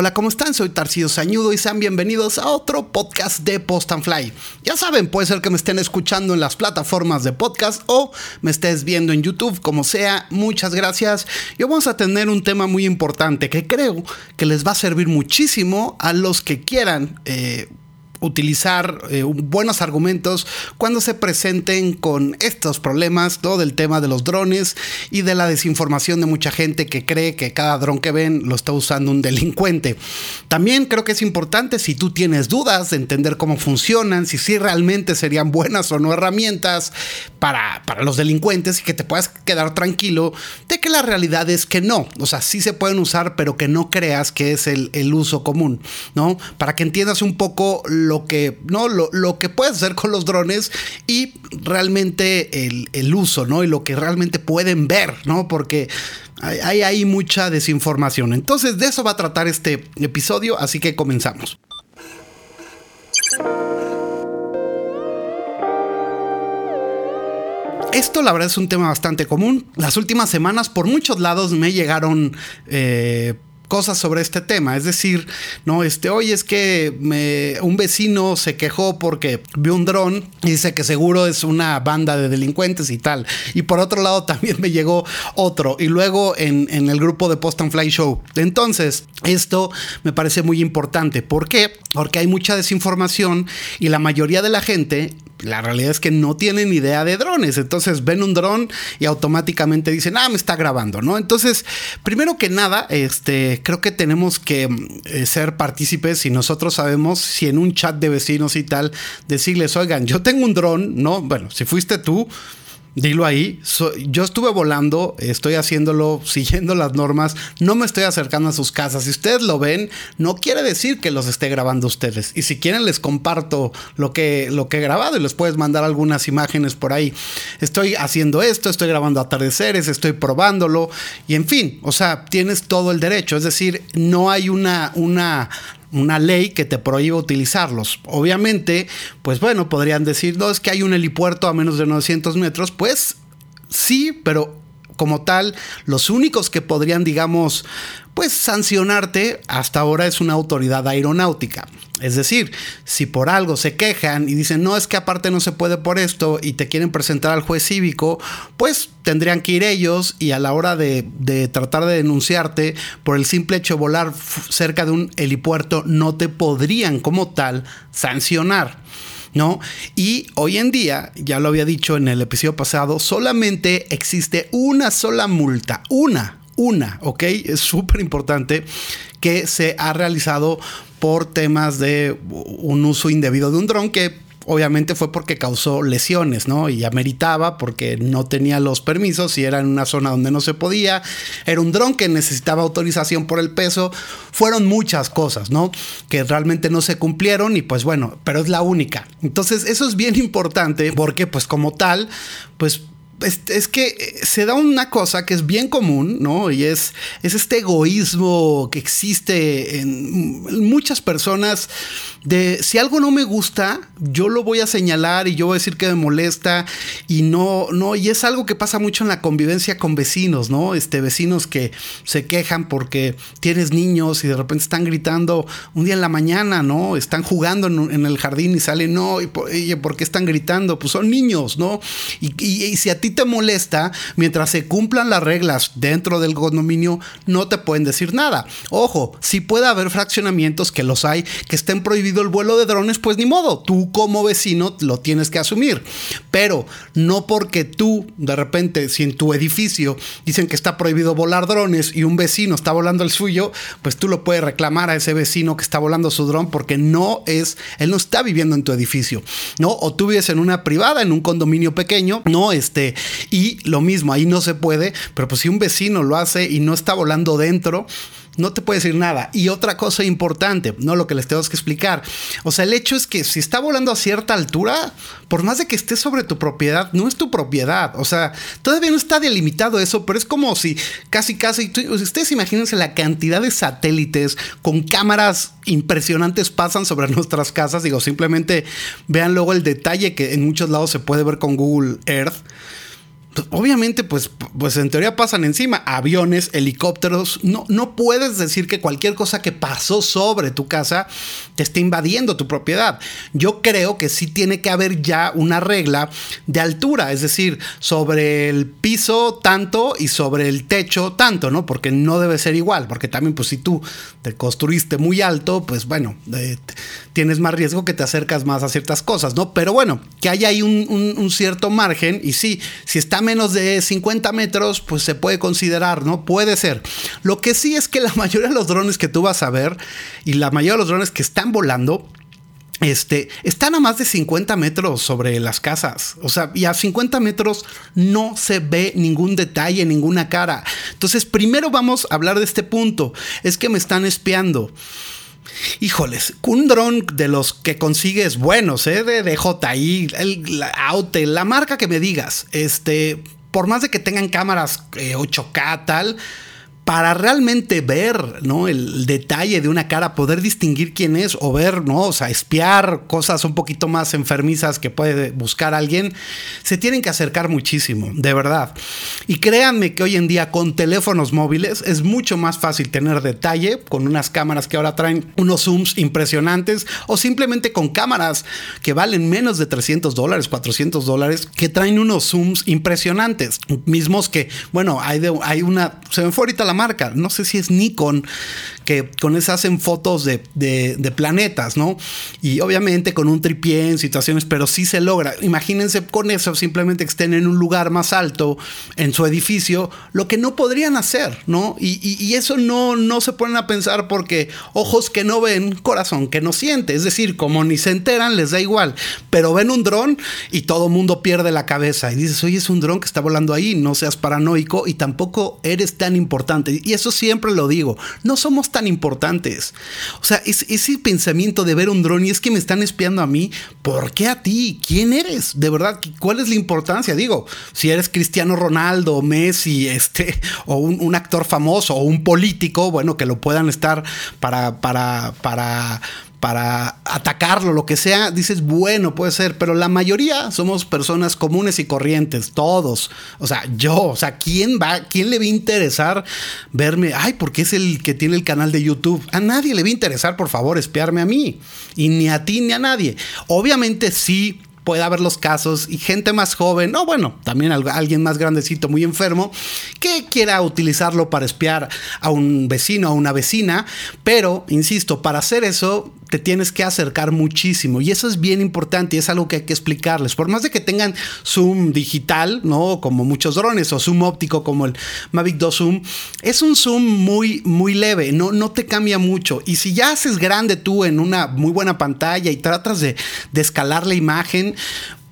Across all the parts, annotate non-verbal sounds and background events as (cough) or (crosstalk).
Hola, ¿cómo están? Soy Tarcillo Sañudo y sean bienvenidos a otro podcast de Post and Fly. Ya saben, puede ser que me estén escuchando en las plataformas de podcast o me estés viendo en YouTube, como sea. Muchas gracias. Y vamos a tener un tema muy importante que creo que les va a servir muchísimo a los que quieran eh, utilizar eh, buenos argumentos cuando se presenten con estos problemas, todo el tema de los drones y de la desinformación de mucha gente que cree que cada dron que ven lo está usando un delincuente. También creo que es importante si tú tienes dudas de entender cómo funcionan, si sí realmente serían buenas o no herramientas para, para los delincuentes y que te puedas quedar tranquilo de que la realidad es que no, o sea, sí se pueden usar, pero que no creas que es el, el uso común, ¿no? Para que entiendas un poco que, ¿no? Lo, que puedes hacer con los drones y realmente el, uso, ¿no? Y lo que realmente pueden ver, ¿no? Porque hay, hay mucha desinformación. Entonces, de eso va a tratar este episodio, así que comenzamos. Esto la verdad es un tema bastante común. Las últimas semanas por muchos lados me llegaron eh, cosas sobre este tema. Es decir, no, este, hoy es que un vecino se quejó porque vio un dron y dice que seguro es una banda de delincuentes y tal. Y por otro lado (laughs) también me llegó otro. Y luego en, en el grupo de Post and Fly Show. Entonces, esto me parece muy importante. ¿Por qué? Porque hay mucha desinformación y la mayoría de la gente la realidad es que no tienen idea de drones. Entonces ven un dron y automáticamente dicen, ah, me está grabando, ¿no? Entonces, primero que nada, este, creo que tenemos que eh, ser partícipes y nosotros sabemos si en un chat de vecinos y tal, decirles, oigan, yo tengo un dron, ¿no? Bueno, si fuiste tú, Dilo ahí, yo estuve volando, estoy haciéndolo (laughs) siguiendo las normas, no me estoy acercando a sus casas. Si ustedes lo ven, no quiere decir que los esté grabando ustedes. Y si quieren les comparto lo que, lo que he grabado y les puedes mandar algunas imágenes por ahí. Estoy haciendo esto, estoy grabando atardeceres, estoy probándolo y en fin, o sea, tienes todo el derecho. Es decir, no hay una, una una ley que te prohíbe utilizarlos. Obviamente, pues bueno, podrían decir, no, es que hay un helipuerto a menos de 900 metros, pues sí, pero como tal, los únicos que podrían, digamos, pues sancionarte hasta ahora es una autoridad aeronáutica. Es decir, si por algo se quejan y dicen, no, es que aparte no se puede por esto y te quieren presentar al juez cívico, pues tendrían que ir ellos y a la hora de, tratar de denunciarte por el simple hecho de volar cerca de un helipuerto, no te podrían como tal sancionar. ¿no? Y hoy en día, ya lo había dicho en el episodio pasado, solamente existe una sola multa, una, una, ¿ok? Es súper importante que se ha realizado por temas de un uso indebido de un dron que obviamente fue porque causó lesiones, ¿no? Y ameritaba porque no tenía los permisos y era en una zona donde no se podía. Era un dron que necesitaba autorización por el peso. Fueron muchas cosas, ¿no? Que realmente no se cumplieron y pues bueno, pero es la única. Entonces eso es bien importante porque pues como tal, pues es, que eh, se da una cosa que es bien común, ¿no? Y es, es este egoísmo que existe en muchas personas de si algo no me gusta, yo lo voy a señalar y yo voy a decir que me molesta y no, no, y es algo que pasa mucho en la convivencia con vecinos, ¿no? Este, vecinos que se quejan porque tienes niños y de repente están gritando un día en la mañana, ¿no? Están jugando en, el jardín y salen, no, y por, ¿por qué están gritando? Pues son niños, ¿no? Y, y si a ti te molesta, mientras se cumplan las reglas dentro del condominio, no te pueden decir nada. Ojo, si puede haber fraccionamientos que los hay, que estén prohibidos el vuelo de drones, pues ni modo, tú como vecino lo tienes que asumir. Pero no porque tú, de repente, si en tu edificio dicen que está prohibido volar drones y un vecino está volando el suyo, pues tú lo puedes reclamar a ese vecino que está volando su dron porque no es, él no está viviendo en tu edificio, ¿no? O tú vives en una privada, en un condominio pequeño, no, este, y lo mismo, ahí no se puede, pero pues si un vecino lo hace y no está volando dentro, no te puede decir nada. Y otra cosa importante, no lo que les tengo que explicar. O sea, el hecho es que si está volando a cierta altura, por más de que esté sobre tu propiedad, no es tu propiedad. O sea, todavía no está delimitado eso, pero es como si casi, casi, ustedes imagínense la cantidad de satélites con cámaras impresionantes pasan sobre (laughs) nuestras casas. Digo, simplemente vean luego el detalle que en muchos lados se puede ver con Google Earth obviamente, pues, pues en teoría pasan encima aviones, helicópteros. No, no puedes decir que cualquier cosa que pasó sobre tu casa te esté invadiendo tu propiedad. Yo creo que sí tiene que haber ya una regla de altura, es decir, sobre el piso tanto y sobre el techo tanto, ¿no? Porque no debe ser igual, porque también, pues, si tú te construiste muy alto, pues bueno, eh, tienes más riesgo que te acercas más a ciertas cosas, ¿no? Pero bueno, que haya ahí un, un cierto margen y sí, si está menos de 50 metros, pues se puede considerar, ¿no? Puede ser. Lo que sí es que la (laughs) mayoría de los drones que tú vas a ver y la mayoría de los drones que están volando, este, están a más de 50 metros sobre las casas. O sea, y a 50 metros no se ve ningún detalle, ninguna cara. Entonces, primero vamos a hablar de este punto. Es que me están espiando. Híjoles, un dron de los que consigues buenos, ¿eh? de DJI, el, Aute, la marca que me digas, este, por más de que tengan cámaras 8K eh, tal, para realmente ver, ¿no? El detalle de una cara, poder distinguir quién es o ver, ¿no? O sea, espiar cosas un poquito más enfermizas que puede buscar alguien, se tienen que acercar muchísimo, de verdad. Y créanme que hoy en día con teléfonos móviles es mucho más fácil tener detalle con unas cámaras que ahora traen unos zooms impresionantes o simplemente con cámaras que valen menos de 300 dólares, 400 dólares, que traen unos zooms impresionantes. Mismos que, bueno, hay, de, hay una, se me ahorita la marca, no sé si es Nikon, que con eso hacen fotos de, planetas, ¿no? Y obviamente con un tripié en situaciones, pero sí se logra. Imagínense con eso, simplemente que estén en un lugar más alto en su edificio, lo que no podrían hacer, ¿no? Y, eso no, no se ponen a pensar porque ojos que no ven, corazón que no siente. Es decir, como ni se enteran, les da igual. Pero ven un dron y todo mundo pierde la cabeza. Y dices, oye, es un dron que está volando ahí, no seas paranoico y tampoco eres tan importante y eso siempre lo digo. No somos tan importantes. O sea, ese pensamiento de ver un dron y es que me están espiando a mí. ¿Por qué a ti? ¿Quién eres? De verdad, ¿cuál es la importancia? Digo, si eres Cristiano Ronaldo, Messi, este, o un, actor famoso, o un político, bueno, que lo puedan estar para, para, para para atacarlo, lo que sea, dices, bueno, puede ser, pero la mayoría somos personas comunes y corrientes, todos. O sea, yo, o sea, ¿quién va, quién le va a interesar verme? Ay, porque es el que tiene el canal de YouTube. A nadie le va a interesar, por favor, espiarme a mí. Y ni a ti ni a nadie. Obviamente sí puede haber los casos y gente más joven, o bueno, también alguien más grandecito, muy enfermo, que quiera utilizarlo para espiar a un vecino o una vecina, pero, insisto, para hacer eso te tienes que acercar muchísimo y eso es bien importante y es algo que hay que explicarles. Por más de que tengan zoom digital, ¿no? Como muchos drones o zoom óptico como el Mavic 2 Zoom, es un zoom muy, muy leve, no, no te cambia mucho. Y si ya haces grande tú en una muy buena pantalla y tratas de, de escalar la imagen,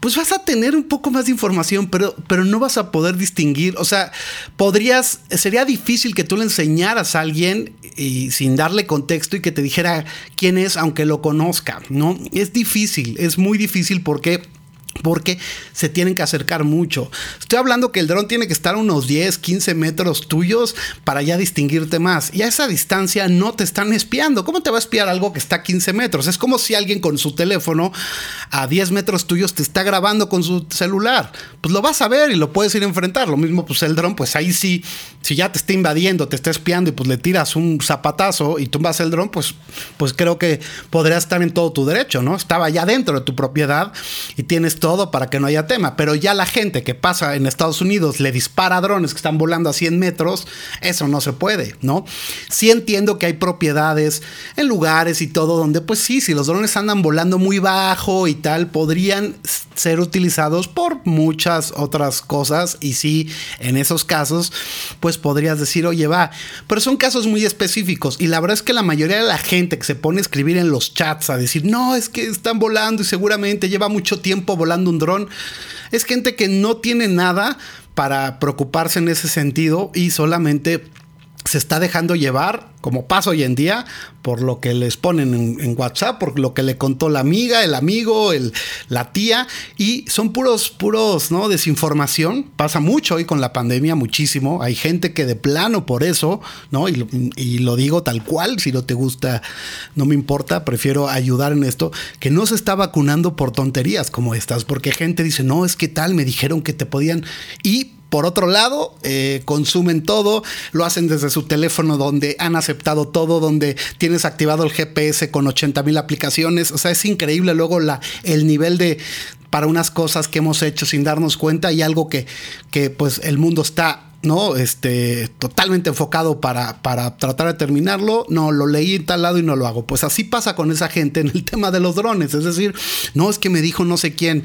pues vas a tener un poco más de información, pero, pero no vas a poder distinguir. O sea, podrías, sería difícil que tú le enseñaras a alguien y sin darle contexto y que te dijera quién es, aunque lo conozca, ¿no? Es difícil, es muy difícil porque porque se tienen que acercar mucho. Estoy hablando que el dron tiene que estar unos 10, 15 metros tuyos para ya distinguirte más. Y a esa distancia no te están espiando. ¿Cómo te va a espiar algo que está a 15 metros? Es como si alguien con su teléfono a 10 metros tuyos te está grabando con su celular. Pues lo vas a ver y lo puedes ir a enfrentar. Lo mismo, pues el dron, pues ahí sí, si ya te está invadiendo, te está espiando y pues le tiras un zapatazo y tumbas el dron, pues, pues creo que podría estar en todo tu derecho, ¿no? Estaba ya dentro de tu propiedad y tienes todo para que no haya tema. Pero ya la gente que pasa en Estados Unidos le dispara drones que están volando a 100 metros, eso no se puede, ¿no? Sí entiendo que hay propiedades en lugares y todo donde, pues sí, si los drones andan volando muy bajo y tal, podrían ser utilizados por muchas otras cosas. Y sí, en esos casos, pues podrías decir, oye, va. Pero son casos muy específicos. Y la verdad es que la mayoría de la gente que se pone a escribir en los chats a decir, no, es que están volando y seguramente lleva mucho tiempo volando un dron. Es gente que no tiene nada para preocuparse en ese sentido y solamente se está dejando llevar, como pasa hoy en día, por lo que les ponen en, WhatsApp, por lo que le contó la amiga, el amigo, el, la tía, y son puros, puros, ¿no? Desinformación. Pasa mucho hoy con la pandemia, muchísimo. Hay gente que de plano por eso, ¿no? Y, y lo digo tal cual, si no te gusta, no me importa, prefiero ayudar en esto, que no se está vacunando por tonterías como estas, porque gente dice, no, es que tal, me dijeron que te podían, y por otro lado, eh, consumen todo, lo hacen desde su teléfono donde han aceptado todo, donde tienes activado el GPS con 80 mil aplicaciones. O sea, es increíble luego la, el nivel de para unas cosas que hemos hecho sin darnos cuenta y algo que, que pues el mundo está ¿no? Este, totalmente enfocado para, para tratar de terminarlo. No, lo leí en tal lado y no lo hago. Pues así pasa con esa gente en el (laughs) tema de los drones. Es decir, no es que me dijo no sé quién.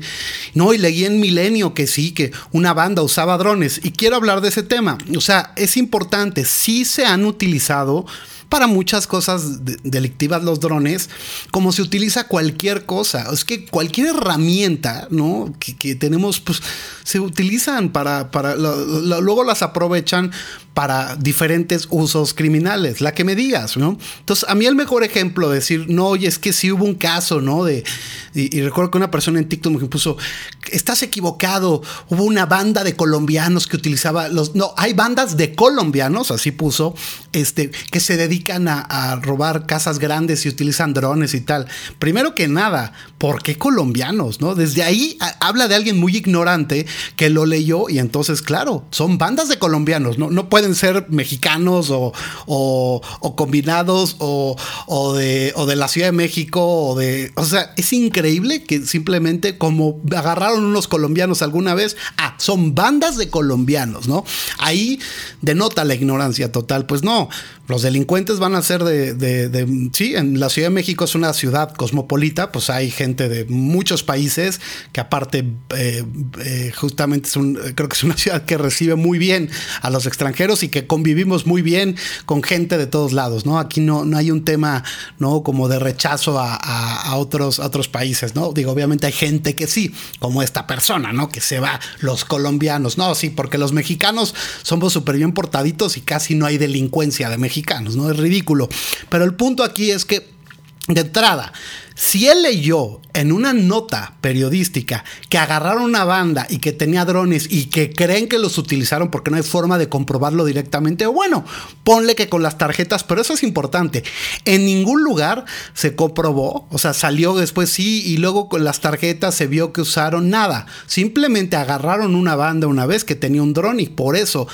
No, y leí en Milenio que sí, que una banda usaba drones. Y quiero hablar de ese tema. O sea, es importante. Sí se han utilizado para muchas cosas delictivas los drones, como se utiliza cualquier cosa. Es que cualquier herramienta, ¿no? Que, tenemos, pues se utilizan para, para luego las aprovechan para diferentes usos criminales, la que me digas, ¿no? Entonces, a mí el mejor ejemplo de decir, no, oye, es que sí hubo un caso, ¿no? De, y, recuerdo que una persona en TikTok me puso, estás equivocado, hubo una banda de colombianos que utilizaba los, no, hay bandas de colombianos, así puso, este, que se dedican a, robar casas grandes y utilizan drones y tal. Primero que nada, ¿por qué colombianos, no? Desde ahí habla de alguien muy ignorante que lo leyó y entonces, claro, son bandas de colombianos, no, no pueden ser mexicanos o, o, combinados o, o, de, o de la Ciudad de México o de, o sea, es increíble increíble que simplemente como agarraron unos colombianos alguna vez, ah, son bandas de colombianos, ¿no? Ahí denota la ignorancia total. Pues no, los delincuentes van a ser de, de, sí, en la Ciudad de México es una ciudad cosmopolita, pues hay gente de muchos países que aparte eh, eh, justamente es un, creo que es una ciudad que recibe muy bien a los extranjeros y que convivimos muy bien con gente de todos lados, ¿no? Aquí no, no hay un tema, ¿no? Como de rechazo a, a, otros, a otros países, ¿no? Digo, obviamente hay gente que sí, como esta persona, ¿no? Que se va, los colombianos, no, sí, porque los mexicanos somos súper bien portaditos y casi no hay delincuencia de México ¿no? Es ridículo. Pero el punto aquí es que, de entrada, si él leyó en una nota periodística que agarraron una banda y que tenía drones y que creen que los utilizaron porque no hay forma de comprobarlo directamente, bueno, ponle que con las tarjetas, pero eso es importante. En ningún lugar se comprobó, o sea, salió después sí y luego con las tarjetas se vio que usaron nada. Simplemente agarraron una banda una vez que tenía un dron y por eso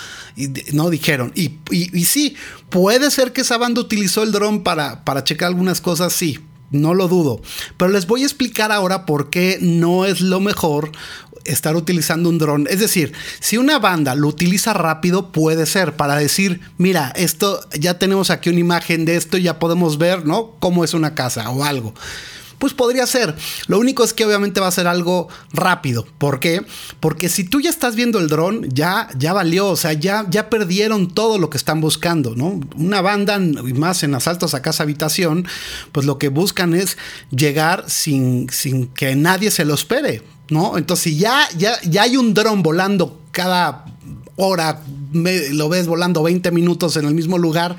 no dijeron. Y, y, sí, puede ser que esa banda utilizó el dron para, para checar algunas cosas, sí no lo dudo. Pero les voy a explicar ahora por qué no es lo mejor estar utilizando un dron. Es decir, si una banda lo utiliza rápido, puede ser para decir, mira, esto ya tenemos aquí una imagen de esto, ya podemos ver, ¿no? Cómo es una casa o algo. Pues podría ser. Lo único es que obviamente va a ser algo rápido. ¿Por qué? Porque si tú ya estás viendo el dron, ya, ya valió. O sea, ya, ya perdieron todo lo que están buscando, ¿no? Una banda, más en asaltos a casa habitación, pues lo que buscan es llegar sin, sin que nadie se lo espere, ¿no? Entonces, si ya, ya, ya hay un dron volando cada hora, lo ves volando 20 minutos en el mismo lugar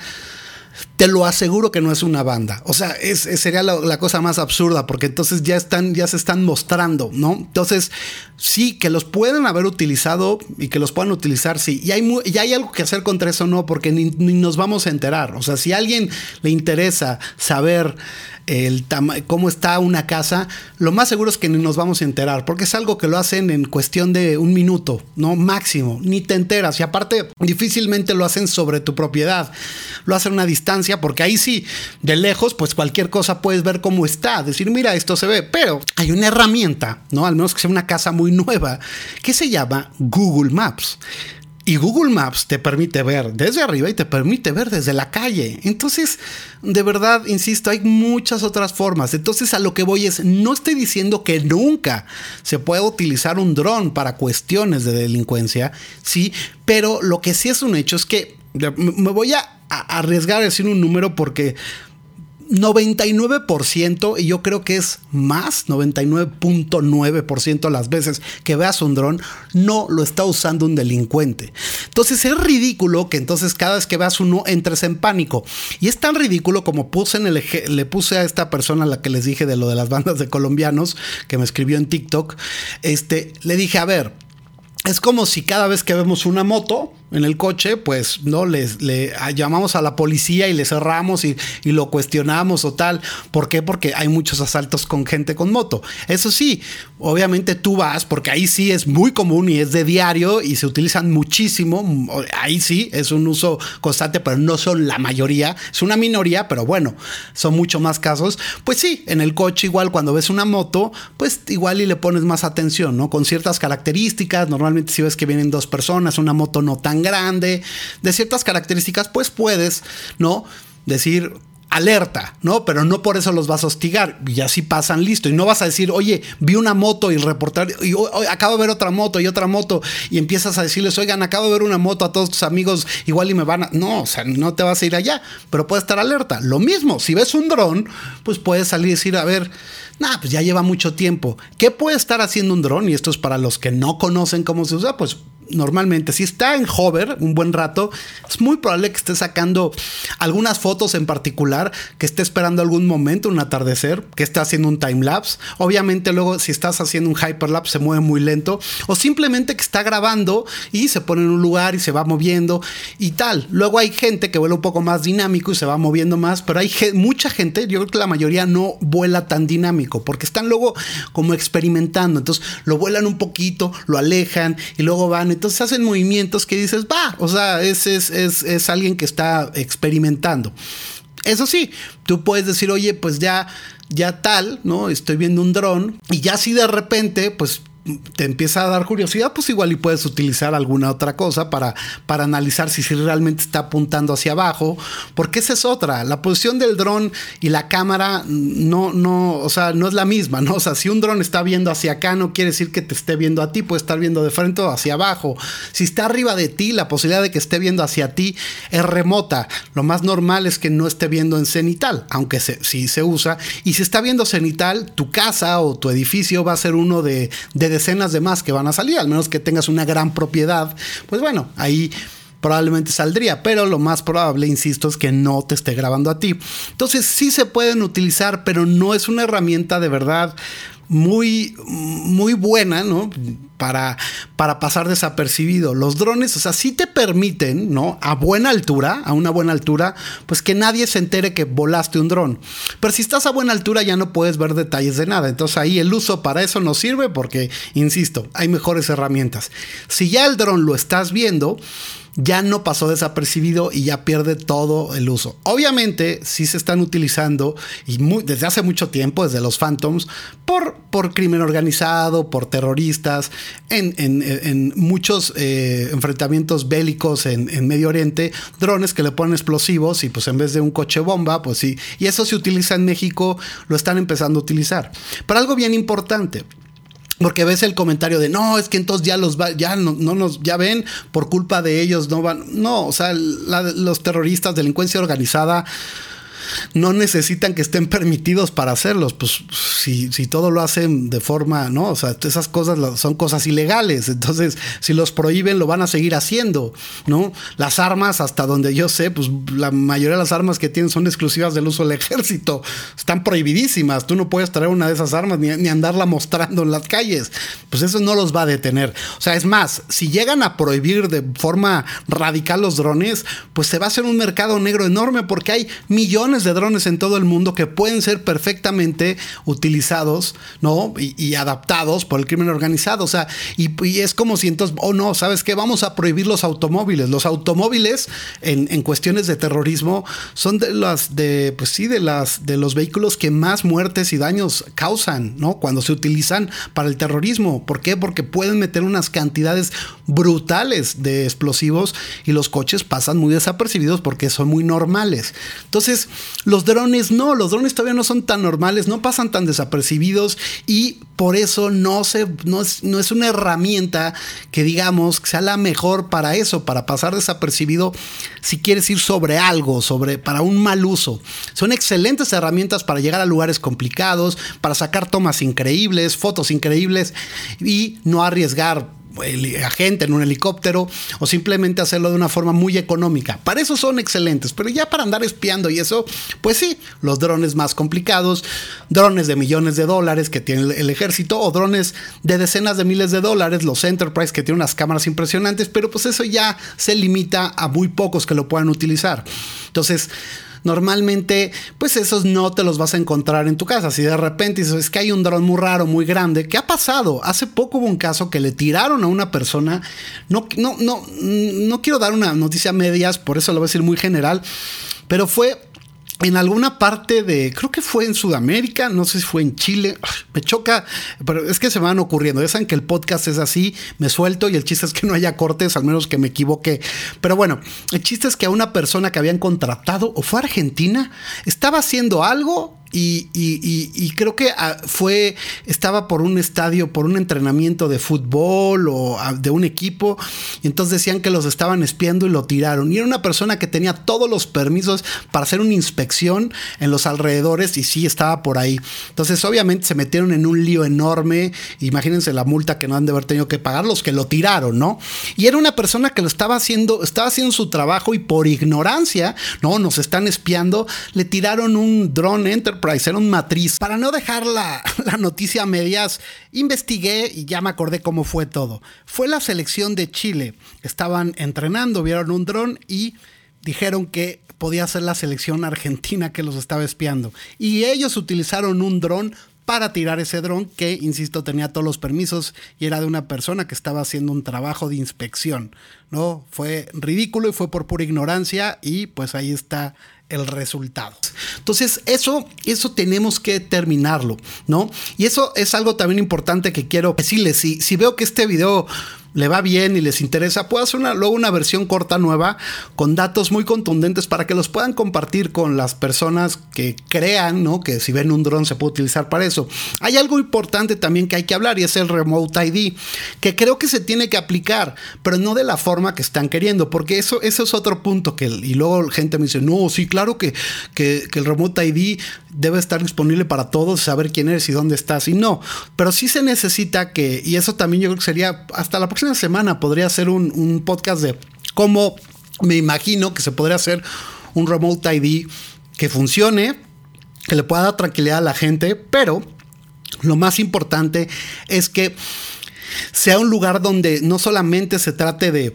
te lo aseguro que no es una banda. O sea, es, sería la, cosa más absurda, porque entonces ya están, ya se están mostrando, ¿no? Entonces, sí, que los pueden haber utilizado y que los puedan utilizar, sí. Y hay, hay algo que hacer contra eso, no, porque ni, nos vamos a enterar. O sea, si a alguien le interesa saber el cómo está una casa, lo más seguro es que ni nos vamos a enterar, porque es algo que lo hacen en cuestión de un minuto, no máximo, ni te enteras. Y aparte, difícilmente lo hacen sobre tu propiedad, lo hacen a una distancia, porque ahí sí, de lejos, pues cualquier cosa puedes ver cómo está, decir, mira, esto se ve, pero hay una herramienta, ¿no? Al menos que sea una casa muy nueva, que se llama Google Maps. Y Google Maps te permite ver desde arriba y te permite ver desde la calle. Entonces, de verdad, insisto, hay muchas otras formas. Entonces, a lo que voy es, no estoy diciendo que nunca se pueda utilizar un dron para cuestiones de delincuencia, sí, pero lo que sí es un hecho es que me voy a arriesgar a decir un número porque 99% y yo creo que es más, 99.9% las veces que veas un dron, no lo está usando un delincuente. Entonces es ridículo que entonces cada vez que veas uno entres en pánico. Y es tan ridículo como puse en el le puse a esta persona a la que les dije de lo de las bandas de colombianos que me escribió en TikTok, este, le dije, a ver, es como si cada vez que vemos una moto en el coche, pues no les le llamamos a la policía y le cerramos y, y, lo cuestionamos o tal. ¿Por qué? Porque hay muchos asaltos con gente con moto. Eso sí, obviamente tú vas, porque ahí sí es muy común y es de diario y se utilizan muchísimo. Ahí sí es un uso constante, pero no son la mayoría. Es una minoría, pero bueno, son mucho más casos. Pues sí, en el coche igual cuando ves una moto, pues igual y le pones más atención, ¿no? Con ciertas características. Normalmente si ves que vienen dos personas, una moto no tan grande, de ciertas características, pues puedes, ¿no? Decir, alerta, ¿no? Pero no por eso los vas a hostigar. Y así pasan listo. Y no vas a decir, oye, vi una moto y reportar, y acabo de ver otra moto y otra moto. Y empiezas a decirles, oigan, acabo de ver una moto a todos tus amigos, igual y me van a. No, o sea, no te vas a ir allá, pero puedes estar alerta. Lo mismo, si ves un dron, pues puedes salir y decir, a ver, nah, pues ya lleva mucho tiempo. ¿Qué puede estar haciendo un dron? Y esto es para los que no conocen cómo se usa, pues normalmente, si está en hover un buen rato, es muy probable que esté sacando algunas fotos en particular, que esté esperando algún momento, un atardecer, que esté haciendo un time lapse. Obviamente, luego, si estás haciendo un hyperlapse, se mueve muy lento, o simplemente que está grabando y se pone en un lugar y se va moviendo y tal. Luego hay gente que vuela un poco más dinámico y se va moviendo más, pero hay mucha gente, yo creo que la mayoría no vuela tan dinámico, porque están luego como experimentando. Entonces, lo vuelan un poquito, lo alejan y luego van entonces hacen movimientos que dices, va, o sea, es, es, es, es alguien que está experimentando. Eso sí, tú puedes decir, oye, pues ya, ya tal, ¿no? Estoy viendo un dron y ya si de repente, pues te empieza a dar curiosidad, pues igual y puedes utilizar alguna otra cosa para, para analizar si, si realmente está apuntando hacia abajo, porque esa es otra, la posición del dron y la cámara no, no, o sea, no es la misma, ¿no? O sea, si un dron está viendo hacia acá, no quiere decir que te esté viendo a ti, puede estar viendo de frente o hacia abajo. Si está arriba de ti, la posibilidad de que esté viendo hacia ti es remota. Lo más normal es que no esté viendo en cenital, aunque sí se usa. Y si está viendo cenital, tu casa o tu edificio va a ser uno de, de decenas de más que van a salir, al menos que tengas una gran propiedad, pues bueno, ahí probablemente saldría, pero lo más probable, insisto, es que no te esté grabando a ti. Entonces sí se pueden utilizar, pero no es una herramienta de verdad muy, muy buena, ¿no? Para, para pasar desapercibido. Los drones, o sea, sí te permiten, ¿no? A buena altura, a una buena altura, pues que nadie se entere que volaste un dron. Pero si estás a buena altura ya no puedes ver detalles de nada. Entonces ahí el uso para eso no sirve porque, insisto, hay mejores herramientas. Si ya el dron lo estás viendo, ya no pasó desapercibido y ya pierde todo el uso. Obviamente, sí se están utilizando y desde hace mucho tiempo, desde los Phantoms, por, por crimen organizado, por terroristas, en, muchos eh, enfrentamientos bélicos en, en, Medio Oriente, drones que le ponen explosivos y pues en vez de un coche bomba, pues sí. Y eso se utiliza en México, lo están empezando a utilizar. Pero algo bien importante. Porque ves el comentario de no, es que entonces ya los va, ya no, nos, ya ven, por culpa de ellos no van. No, o sea, los terroristas, delincuencia organizada, no necesitan que estén permitidos para hacerlos. Pues si, si todo lo hacen de forma, ¿no? O sea, esas cosas son cosas ilegales. Entonces, si los prohíben, lo van a seguir haciendo, ¿no? Las armas, hasta donde yo sé, pues la mayoría de las armas que tienen son exclusivas del uso del ejército. Están prohibidísimas. Tú no puedes traer una de esas armas ni, ni andarla mostrando en las calles. Pues eso no los va a detener. O sea, es más, si llegan a prohibir de forma radical los drones, pues se va a hacer un mercado negro enorme porque hay millones de drones en todo el mundo que pueden ser perfectamente utilizados, ¿no? Y, adaptados por el crimen organizado. O sea, y, es como si entonces, oh no, ¿sabes qué? Vamos a prohibir los automóviles. Los automóviles en, en cuestiones de terrorismo son de las, de, pues sí, de las, de los vehículos que más muertes y daños causan, ¿no? Cuando se utilizan para el terrorismo. ¿Por qué? Porque pueden meter unas cantidades brutales de explosivos y los coches pasan muy desapercibidos porque son muy normales. Entonces, los drones no, los drones todavía no son tan normales, no pasan tan desapercibidos y por eso no, se, no, es, no es una herramienta que digamos que sea la mejor para eso, para pasar desapercibido si quieres ir sobre algo, sobre, para un mal uso. Son excelentes herramientas para llegar a lugares complicados, para sacar tomas increíbles, fotos increíbles y no arriesgar agente en un helicóptero o simplemente hacerlo de una forma muy económica. Para eso son excelentes, pero ya para andar espiando y eso, pues sí, los drones más complicados, drones de millones de dólares que tiene el ejército o drones de decenas de miles de dólares, los Enterprise que tienen unas cámaras impresionantes, pero pues eso ya se limita a muy pocos que lo puedan utilizar. Entonces, normalmente pues esos no te los vas a encontrar en tu casa. Si de repente dices, es que hay un dron muy raro, muy grande, ¿qué ha pasado? Hace poco hubo un caso que le tiraron a una persona, no, no, no, no quiero dar una noticia a medias, por eso lo voy a decir muy general, pero fue en alguna parte de, creo que fue en Sudamérica, no sé si fue en Chile, me choca, pero es que se van ocurriendo. Ya saben que el podcast es así, me suelto y el chiste es que no haya cortes, al menos que me equivoque. Pero bueno, el chiste es que a una persona que habían contratado, o fue a Argentina, estaba haciendo algo y, creo que ah, fue, estaba por un estadio, por un entrenamiento de fútbol o ah, de un equipo, y entonces decían que los estaban espiando y lo tiraron. Y era una persona que tenía todos los permisos para hacer una inspección en los alrededores y sí estaba por ahí. Entonces obviamente se metieron en un lío enorme, imagínense la multa que no han de haber tenido que pagar los que lo tiraron, ¿no? Y era una persona que lo estaba haciendo, estaba haciendo su trabajo y por ignorancia, no, nos están espiando, le tiraron un drone enter Enterprise, era un matriz. Para no dejar (laughs) la, noticia a medias, investigué y ya me acordé cómo fue todo. Fue la selección de Chile. Estaban entrenando, vieron un dron y dijeron que podía ser la selección argentina que los estaba espiando. Y ellos utilizaron un dron para tirar ese dron que, insisto, tenía todos los permisos y era de una persona que estaba haciendo un trabajo de inspección. ¿no? Fue ridículo y fue por pura ignorancia y pues ahí está el resultado. Entonces, eso, eso tenemos que terminarlo, ¿no? Y eso es algo también importante que quiero decirles. Si, si veo que este video le va bien y les interesa, puedo hacer una, luego una versión corta nueva con datos muy contundentes para que los puedan compartir con las personas que crean, ¿no? Que si ven un dron se puede utilizar para eso. Hay algo importante también que hay que hablar y es el Remote ID, que creo que se tiene que aplicar, pero no de la forma que están queriendo, porque eso, eso es otro punto que, y luego gente me dice, no, sí, claro que, que, que el Remote ID debe estar disponible para todos, saber quién eres y dónde estás, y no, pero sí se necesita que, y eso también yo creo que sería hasta la próxima semana podría ser un, podcast de cómo me imagino que se podría hacer un remote ID que funcione, que le pueda dar tranquilidad a la gente, pero lo más importante es que sea un lugar donde no solamente se trate de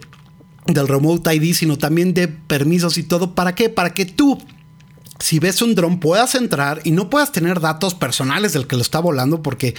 del remote ID, sino también de permisos y todo. ¿Para qué? Para que tú si ves un dron puedas entrar y no puedas tener datos personales del que lo está volando porque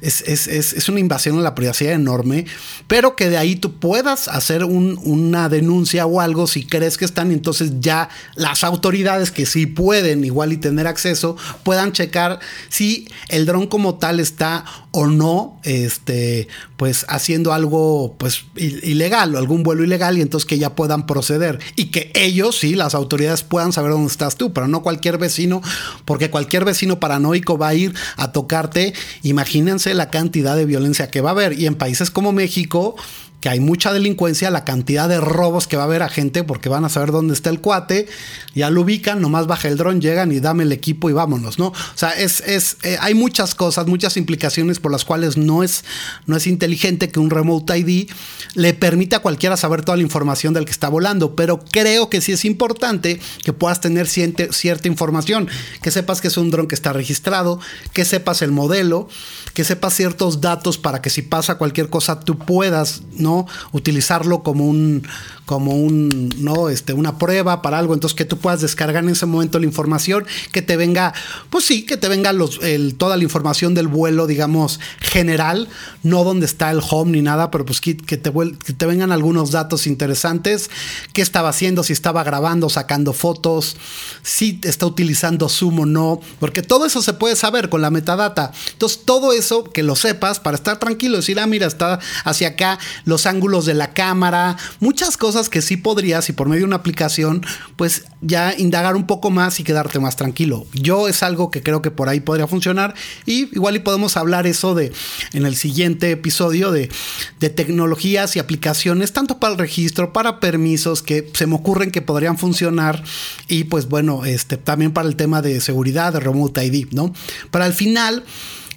es, una invasión a la privacidad enorme, pero que de ahí tú puedas hacer una denuncia o algo si crees que están, entonces ya las autoridades que sí pueden igual y tener acceso puedan checar si el dron como tal está o no, este, pues haciendo algo pues ilegal o algún vuelo ilegal y entonces que ya puedan proceder y que ellos, sí, las autoridades puedan saber dónde estás tú, pero no cualquier vecino, porque cualquier vecino paranoico va a ir a tocarte, imagínense la cantidad de violencia que va a haber y en países como México, que hay mucha delincuencia, la cantidad de robos que va a haber a gente porque van a saber dónde está el cuate, ya lo ubican, nomás baja el dron, llegan y dame el equipo y vámonos, ¿no? O sea, es, es eh, hay muchas cosas, muchas implicaciones por las cuales no es, no es inteligente que un remote ID le permita a cualquiera saber toda la información del que está volando, pero creo que sí es importante que puedas tener cierta información, que sepas que es un dron que está registrado, que sepas el modelo, que sepas ciertos datos para que si pasa cualquier cosa tú puedas, ¿no? Utilizarlo como un, como un, ¿no? Este, una prueba para algo, entonces que tú puedas descargar en ese momento la información, que te venga, pues sí, que te venga los, toda la información del vuelo, digamos, general, no donde está el home ni nada, pero pues que, te, que te vengan algunos datos interesantes, qué estaba haciendo, si estaba grabando, sacando fotos, si está utilizando Zoom o no, porque todo eso se puede saber con la metadata. Entonces, todo eso que lo sepas para estar tranquilo, decir, ah, mira, está hacia acá, los ángulos de la cámara, muchas cosas que sí podrías y por medio de una aplicación, pues ya indagar un poco más y quedarte más tranquilo. Yo es algo que creo que por ahí podría funcionar y igual y podemos hablar eso de en el siguiente episodio de, de tecnologías y aplicaciones, tanto para el registro, para permisos que se me ocurren que podrían funcionar y pues bueno, este, también para el tema de seguridad, de remote ID, ¿no? Para el final,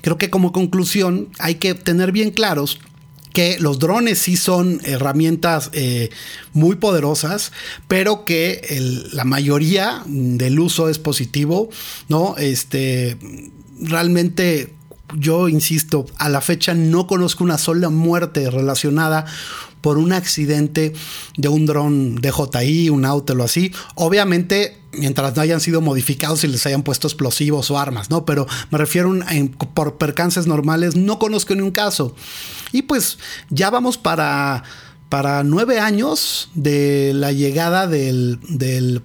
creo que como conclusión hay que tener bien claros que los drones sí son herramientas eh, muy poderosas, pero que la mayoría del uso es positivo, ¿no? Este, realmente yo insisto, a la fecha no conozco una sola muerte relacionada por un accidente de un dron DJI, un auto o así. Obviamente, mientras no hayan sido modificados y les hayan puesto explosivos o armas, ¿no? Pero me refiero a, por percances normales, no conozco ni un caso. Y pues ya vamos para, para nueve años de la llegada del, del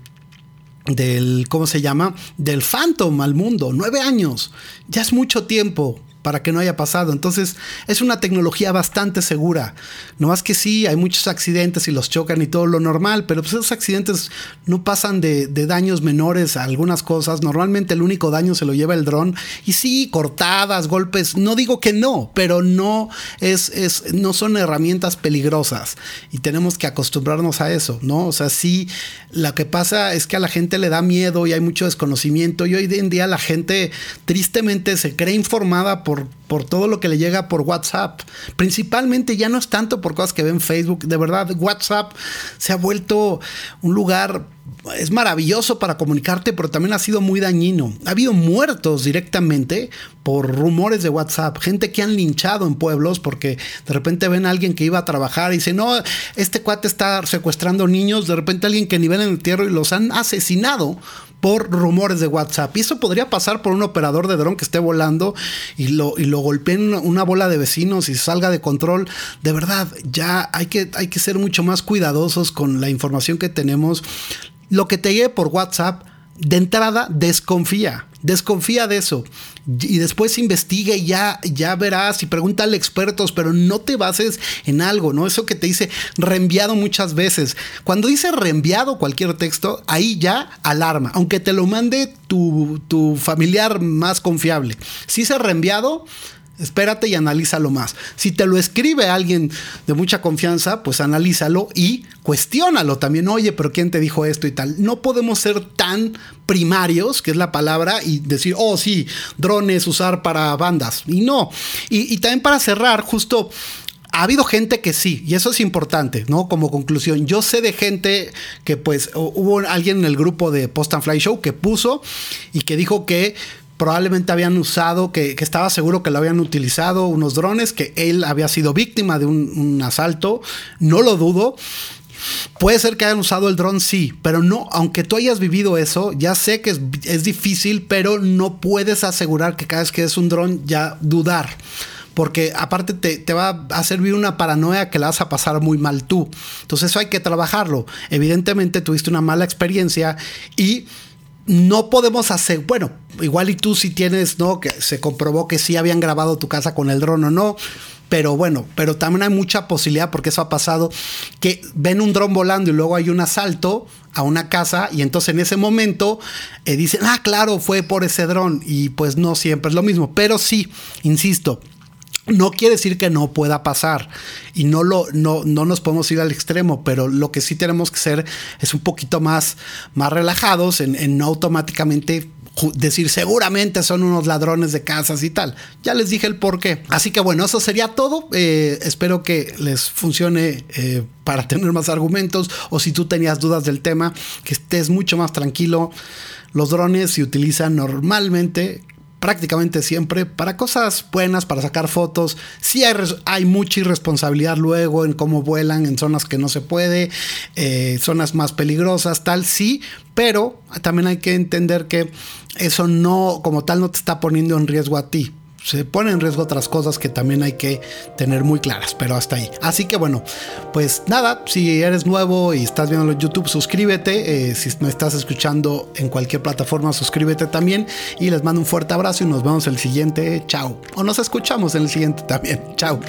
del, ¿cómo se llama? Del Phantom al mundo. Nueve años. Ya es mucho tiempo para que no haya pasado. Entonces es una tecnología bastante segura. No más que sí, hay muchos accidentes y los chocan y todo lo normal, pero pues esos accidentes no pasan de, daños menores a algunas cosas. Normalmente el único daño se lo lleva el dron. Y sí, cortadas, golpes, no digo que no, pero no, es, es, no son herramientas peligrosas. Y tenemos que acostumbrarnos a eso, ¿no? O sea, sí, lo que pasa es que a la gente le da miedo y hay mucho desconocimiento. Y hoy en día la gente tristemente se cree informada por por, todo lo que le llega por WhatsApp. Principalmente ya no es tanto por cosas que ven en Facebook. De verdad, WhatsApp se ha vuelto un lugar es maravilloso para comunicarte, pero también ha sido muy dañino. Ha habido muertos directamente por rumores de WhatsApp, gente que han linchado en pueblos porque de repente ven a alguien que iba a trabajar y dice, no, este cuate está secuestrando niños, de repente alguien que nivel en el tierra y los han asesinado por rumores de WhatsApp. Y eso podría pasar por un operador de dron que esté volando y lo, y lo golpeen una bola de vecinos y salga de control. De verdad, ya hay que, hay que ser mucho más cuidadosos con la información que tenemos. Lo que te llegue por WhatsApp, de entrada, desconfía. Desconfía de eso. Y después investiga y ya, ya verás y pregúntale a expertos, pero no te bases en algo, ¿no? Eso que te dice reenviado muchas veces. Cuando dice reenviado cualquier texto, ahí ya alarma, aunque te lo mande tu, tu familiar más confiable. Si dice reenviado, Espérate y analízalo más. Si te lo escribe alguien de mucha confianza, pues analízalo y cuestiónalo también. Oye, pero ¿quién te dijo esto y tal? No podemos ser tan primarios, que es la palabra, y decir, oh, sí, drones usar para bandas. Y no. Y, y también para cerrar, justo ha habido gente que sí, y eso es importante, ¿no? Como conclusión, yo sé de gente que pues hubo alguien en el grupo de Post and Fly Show que puso y que dijo que probablemente habían usado, que, estaba seguro que lo habían utilizado unos drones, que él había sido víctima de un, asalto, no lo dudo. Puede ser que hayan usado el dron, sí, pero no, aunque tú hayas vivido eso, ya sé que es, difícil, pero no puedes asegurar que cada vez que es un dron ya dudar. Porque aparte te, te, va a servir una paranoia que la vas a pasar muy mal tú. Entonces eso hay que trabajarlo. Evidentemente tuviste una mala experiencia y no podemos hacer, bueno, igual y tú si tienes, ¿no? Que se comprobó que sí habían grabado tu casa con el dron o no. Pero bueno, pero también hay mucha posibilidad, porque eso ha pasado, que ven un dron volando y luego hay un asalto a una casa y entonces en ese momento eh, dicen, ah, claro, fue por ese dron y pues no siempre es lo mismo. Pero sí, insisto, no quiere decir que no pueda pasar y no, lo, no, no nos podemos ir al extremo, pero lo que sí tenemos que ser es un poquito más, más relajados en, no automáticamente decir seguramente son unos ladrones de casas y tal. Ya les dije el por qué. Así que bueno, eso sería todo. Eh, espero que les funcione eh, para (laughs) tener más argumentos o si tú tenías dudas del tema, que estés mucho más tranquilo. Los drones se utilizan normalmente prácticamente siempre para cosas buenas, para sacar fotos. Sí hay, mucha irresponsabilidad luego en cómo vuelan en zonas que no se puede, eh, zonas más peligrosas, tal, sí, pero también hay que entender que eso no, como tal, no te está poniendo en riesgo a ti se pone en riesgo otras cosas que también hay que tener muy claras, pero hasta ahí. Así que bueno, pues nada, si eres nuevo y estás viendo en YouTube, suscríbete. Eh, si me estás escuchando en cualquier plataforma, suscríbete también. Y les mando un fuerte abrazo y nos vemos el siguiente. Chao. O nos escuchamos en el siguiente también. Chao.